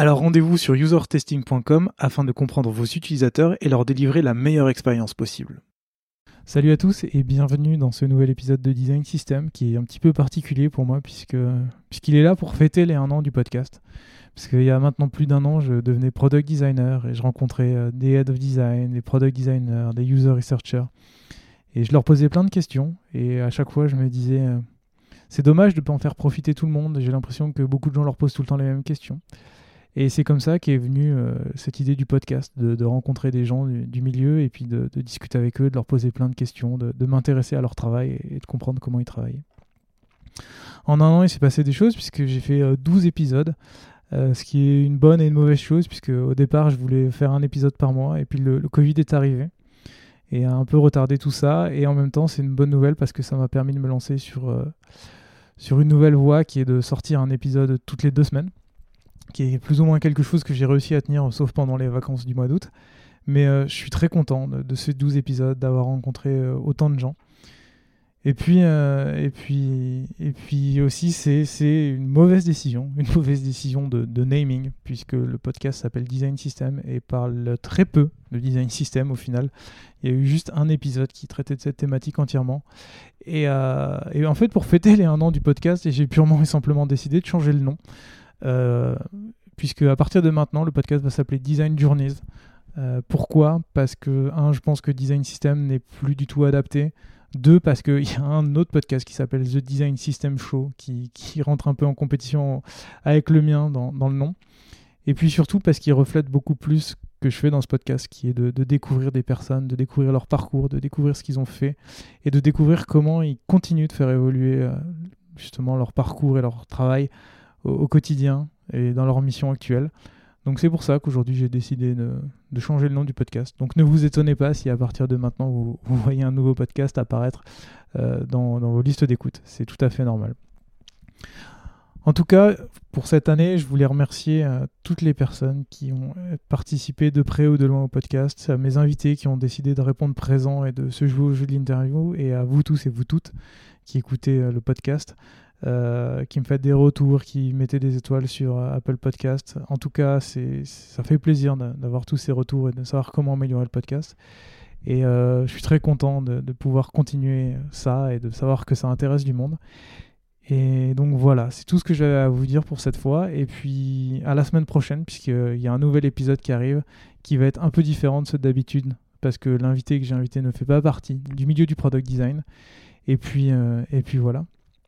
Alors rendez-vous sur usertesting.com afin de comprendre vos utilisateurs et leur délivrer la meilleure expérience possible. Salut à tous et bienvenue dans ce nouvel épisode de Design System qui est un petit peu particulier pour moi puisque puisqu'il est là pour fêter les un an du podcast. Parce qu'il y a maintenant plus d'un an, je devenais product designer et je rencontrais euh, des head of design, des product designers, des user researchers. Et je leur posais plein de questions et à chaque fois je me disais euh, c'est dommage de ne pas en faire profiter tout le monde. J'ai l'impression que beaucoup de gens leur posent tout le temps les mêmes questions. Et c'est comme ça qu'est venue euh, cette idée du podcast, de, rencontrer des gens du, milieu et puis de, discuter avec eux, de leur poser plein de questions, de, m'intéresser à leur travail et, de comprendre comment ils travaillent. En un an, il s'est passé des choses puisque j'ai fait 12 euh, épisodes, euh, ce qui est une bonne et une mauvaise chose puisque au départ, je voulais faire un épisode par mois et puis le, le Covid est arrivé et a un peu retardé tout ça. Et en même temps, c'est une bonne nouvelle parce que ça m'a permis de me lancer sur, sur une nouvelle voie qui est de sortir un épisode toutes les deux semaines qui est plus ou moins quelque chose que j'ai réussi à tenir, sauf pendant les vacances du mois d'août. Mais euh, je suis très content de, ces 12 épisodes, d'avoir rencontré euh, autant de gens. Et puis, euh, aussi, c'est une mauvaise décision, une mauvaise décision de, naming, puisque le podcast s'appelle Design System et parle très peu de design system au final. Il y a eu juste un épisode qui traitait de cette thématique entièrement. Et, et en fait, pour fêter les un an du podcast, j'ai purement et simplement décidé de changer le nom. Euh, puisque à partir de maintenant, le podcast va s'appeler Design Journeys. Euh, pourquoi? Parce que, un, je pense que Design System n'est plus du tout adapté. Deux, parce qu'il y a un autre podcast qui s'appelle The Design System Show qui, rentre un peu en compétition avec le mien dans, le nom. Et puis surtout parce qu'il reflète beaucoup plus que je fais dans ce podcast, qui est de, de, découvrir des personnes, de découvrir leur parcours, de découvrir ce qu'ils ont fait et de découvrir comment ils continuent de faire évoluer euh, justement leur parcours et leur travail au, quotidien et dans leur mission actuelle. Donc c'est pour ça qu'aujourd'hui j'ai décidé de, changer le nom du podcast. Donc ne vous étonnez pas si à partir de maintenant vous, voyez un nouveau podcast apparaître euh, dans, vos listes d'écoute. C'est tout à fait normal. En tout cas, pour cette année, je voulais remercier euh, toutes les personnes qui ont euh, participé de près ou de loin au podcast, à mes invités qui ont décidé de répondre présent et de se jouer au jeu de l'interview, et à vous tous et vous toutes qui écoutez le podcast. Euh, qui me fait des retours, qui mettaient des étoiles sur euh, Apple Podcast. En tout cas, c'est, ça fait plaisir d'avoir tous ces retours et de savoir comment améliorer le podcast. Et euh, je suis très content de, pouvoir continuer ça et de savoir que ça intéresse du monde. Et donc voilà, c'est tout ce que j'avais à vous dire pour cette fois. Et puis à la semaine prochaine, puisqu'il y a un nouvel épisode qui arrive, qui va être un peu différent de ceux d'habitude, parce que l'invité que j'ai invité ne fait pas partie du milieu du product design. Et puis, et puis voilà.